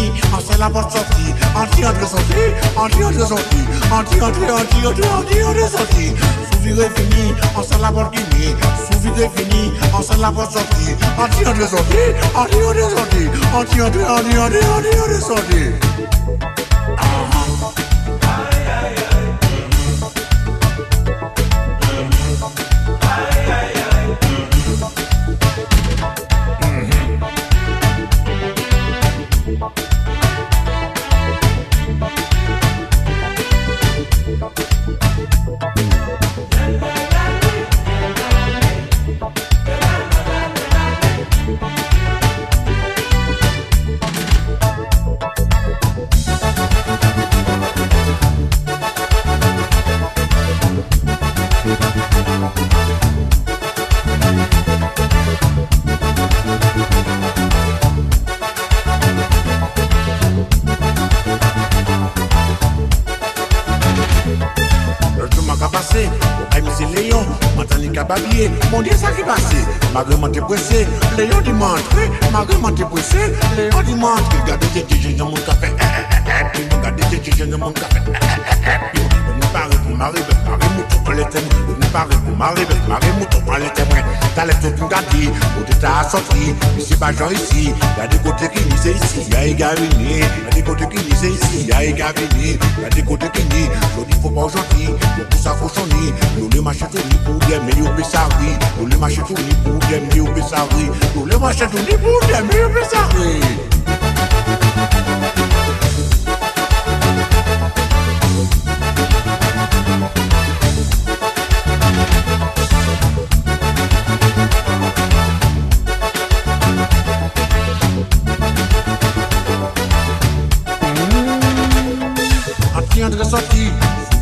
vi revenir, en la porte sortie. Anti-entrée sortie, anti-entrée sortie. Anti-entrée, anti-entrée, anti-entrée sortie. Sous vi revenir, en salle la porte guinée, nie. Sous vi revenir, en salle la porte sortie. Anti-entrée sortie, anti-entrée sortie. Anti-entrée, anti-entrée, anti-entrée sortie. agrimenter Bruxelles. On dit, moi, regardez, j'ai mon café. Regardez, j'ai mon café. Pour m'arriver, m'arriver mouton témoins, t'as les tout gardé, côté t'as sorti, ici pas ici, y'a des côtés qui c'est ici, y'a Égarini, y'a des côtés qui ici, y'a Égarini, y'a des côtés qui je dis faut pas gentil, tout ça faut changer, nous tout ni pour des meilleurs Bessari, nous les marchés tout ni pour des meilleurs Bessari, nous tout ni pour des meilleurs Bessari. Anti-entrée sortie,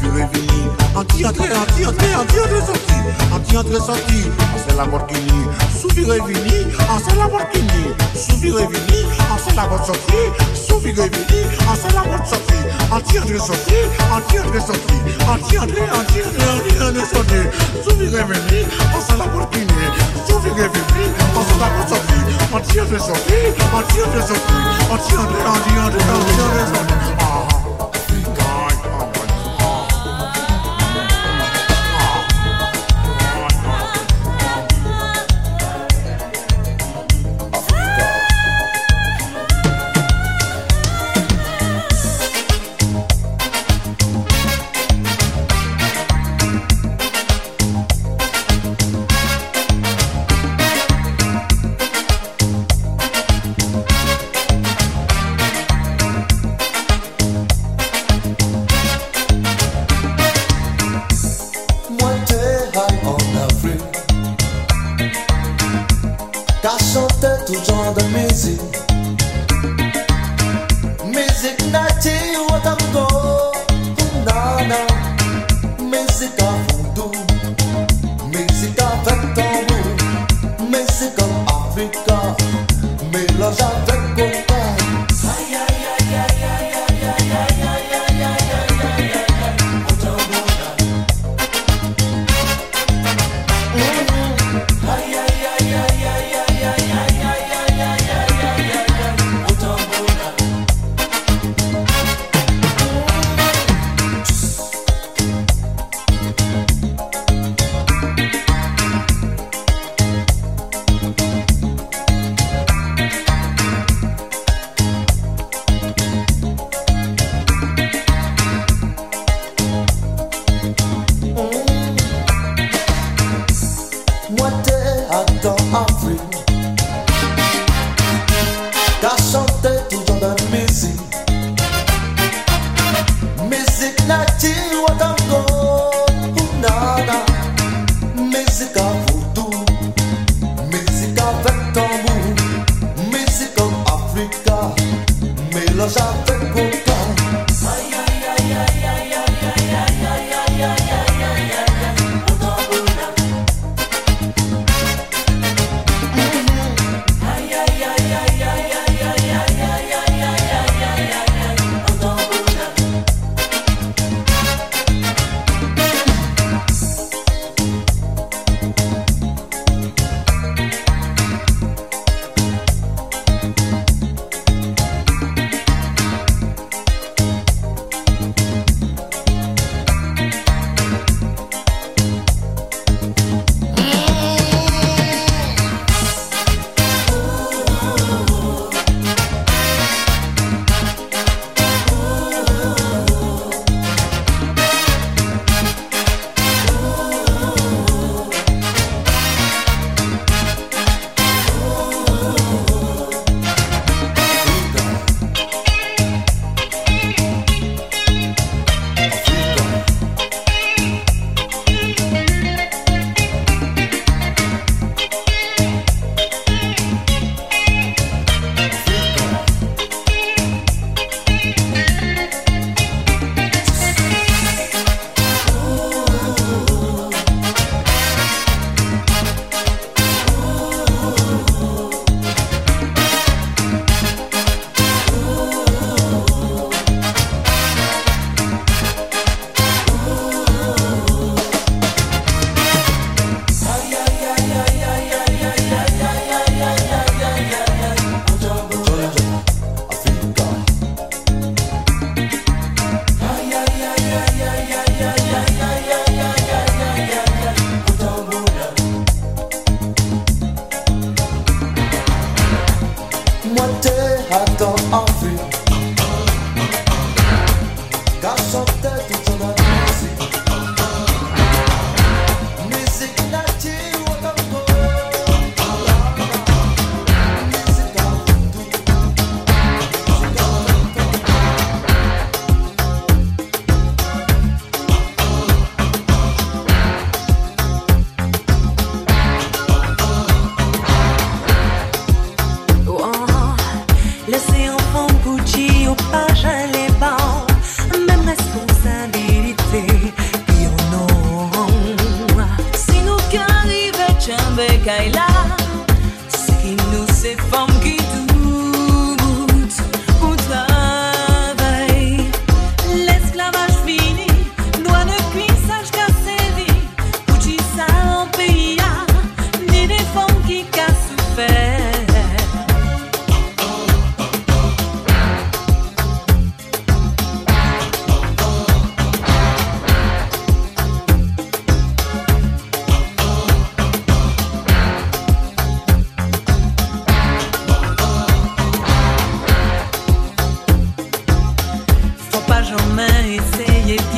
vous revenir. Anti-entrée, anti-entrée, anti-entrée sortie. Anti-entrée sortie, c'est la porte qui nie. Souvi revenir, c'est la porte qui nie. Souvi revenir, c'est la porte sortie. Souvi revenir, c'est la porte sortie. Anti-entrée sortie, anti-entrée sortie. Anti-entrée, anti-entrée, anti-entrée sortie. Souvi revenir, c'est la porte qui nie. Souvi revenir, c'est la porte sortie. Anti-entrée sortie, anti-entrée sortie. Anti-entrée, anti-entrée, anti-entrée sortie.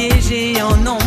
piégé en nom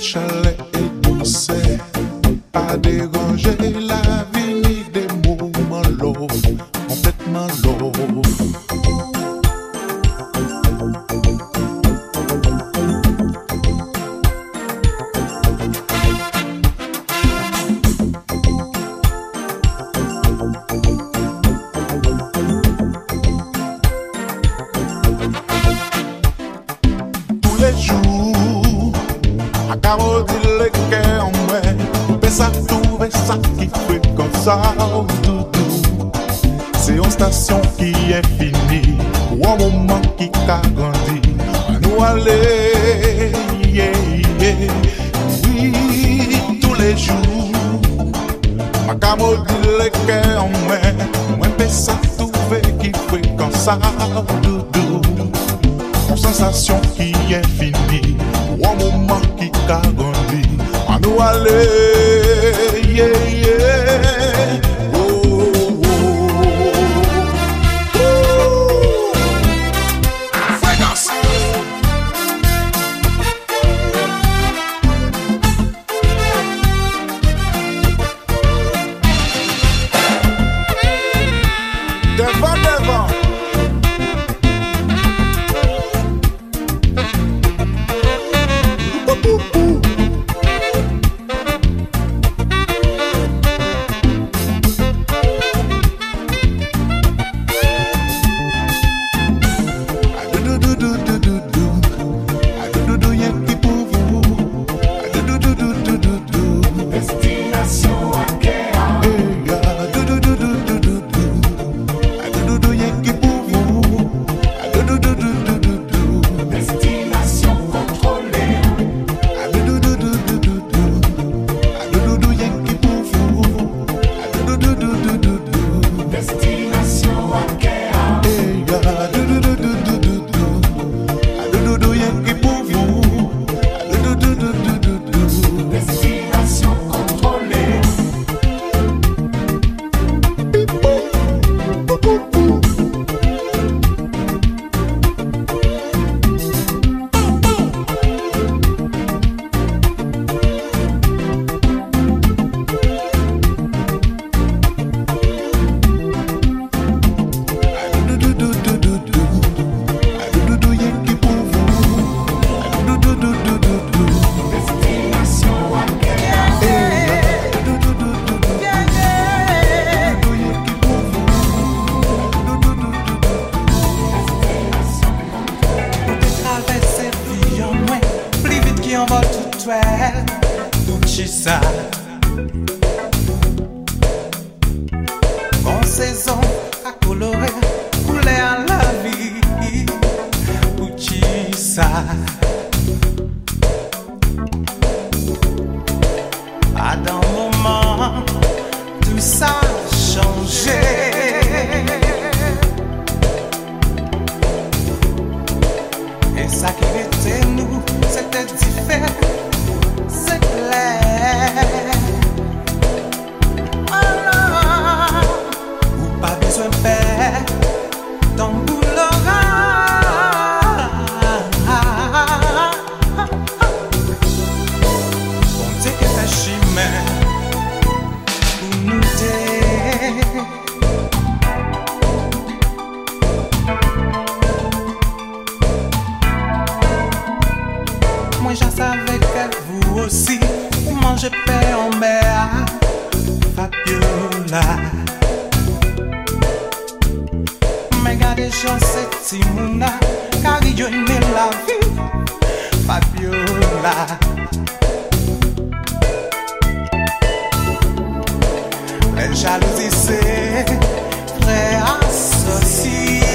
chalet et tout, c'est pas déranger la jepe an mè a Fabiola. Mè gade jan se ti mouna Kari yon mè la vi Fabiola. Lè jalousi se Prè asosi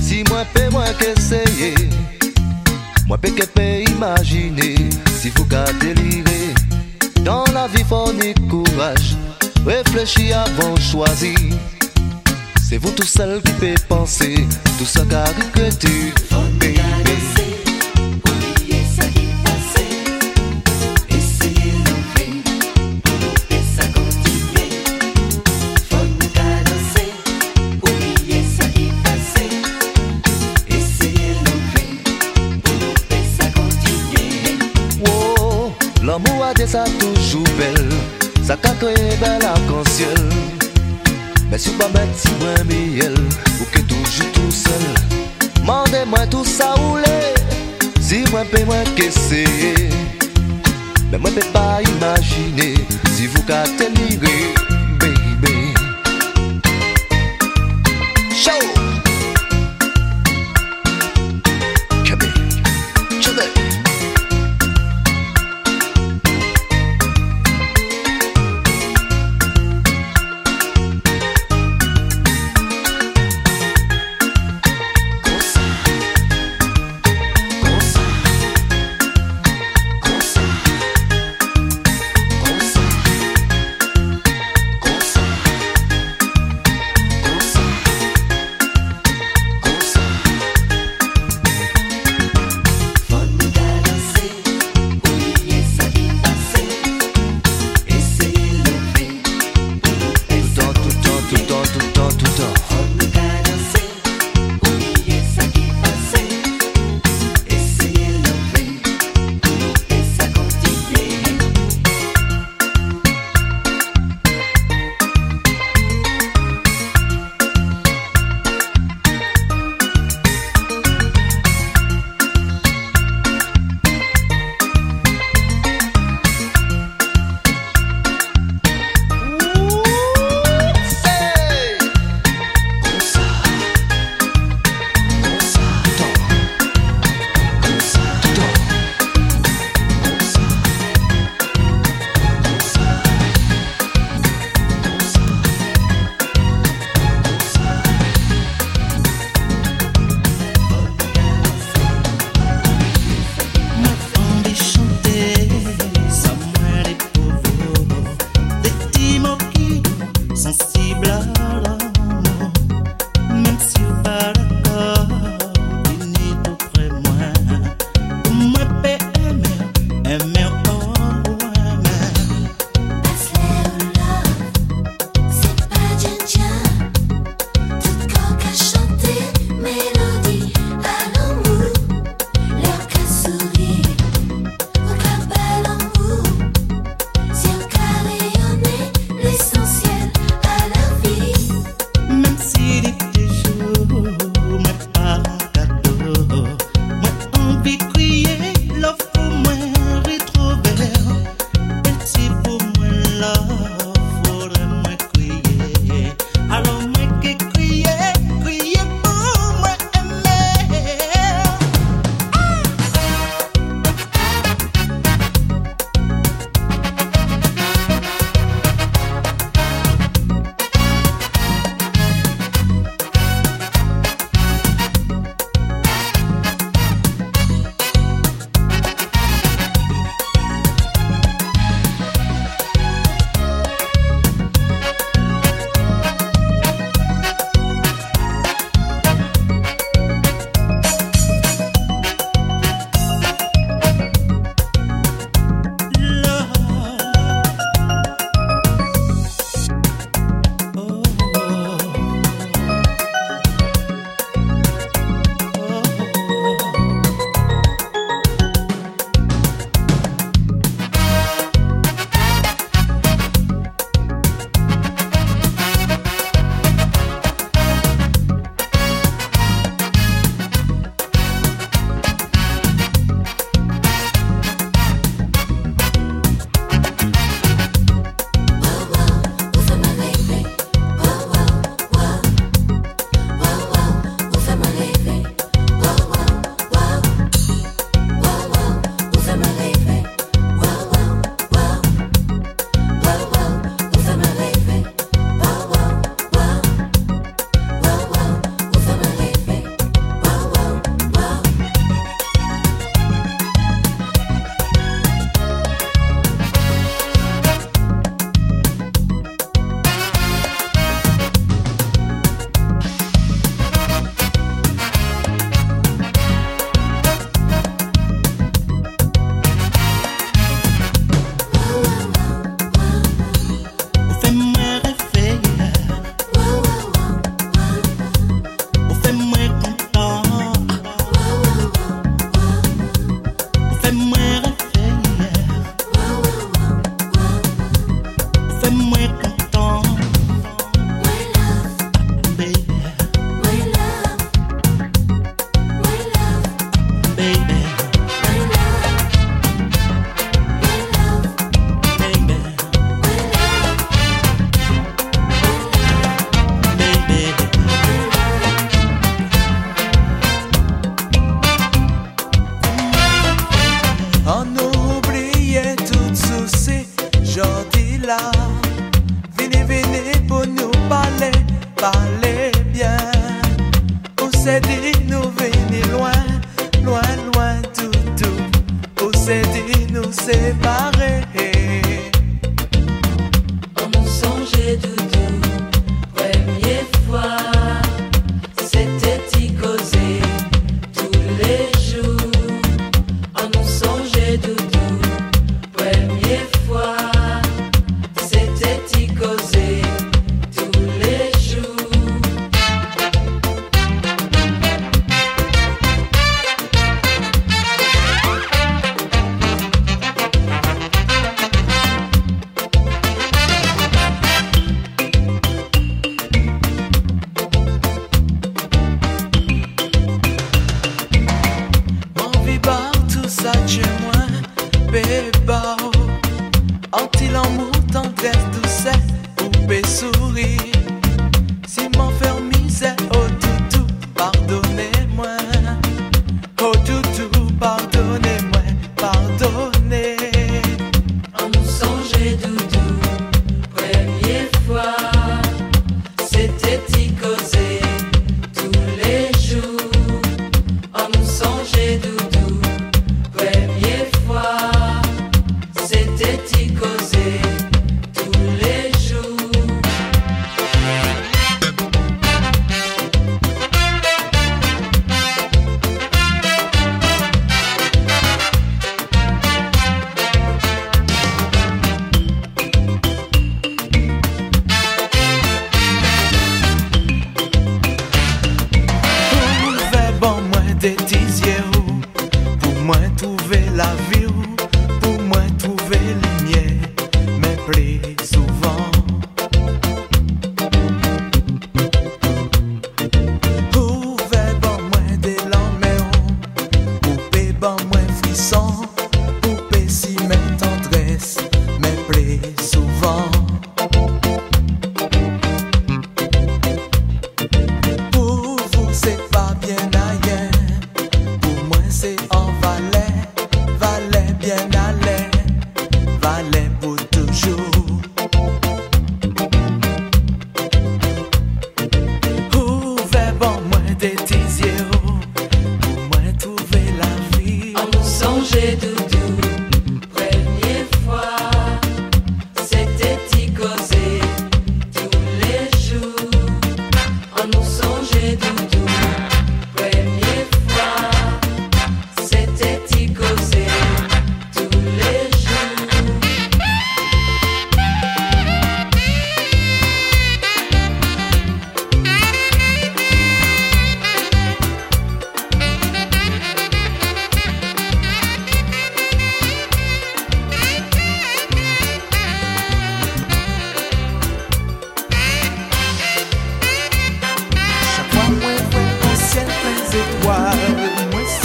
Si moi paie moi qu'essayer. Moi paie que peut imaginer. Si vous délirer Dans la vie faut ni courage. Réfléchis avant choisir. C'est vous tout seul qui peut penser. Tout ça qu'a regretté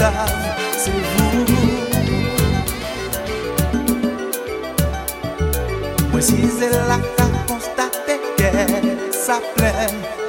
savent, c'est vous. Moi, si c'est là qu'a constaté que ça plaît.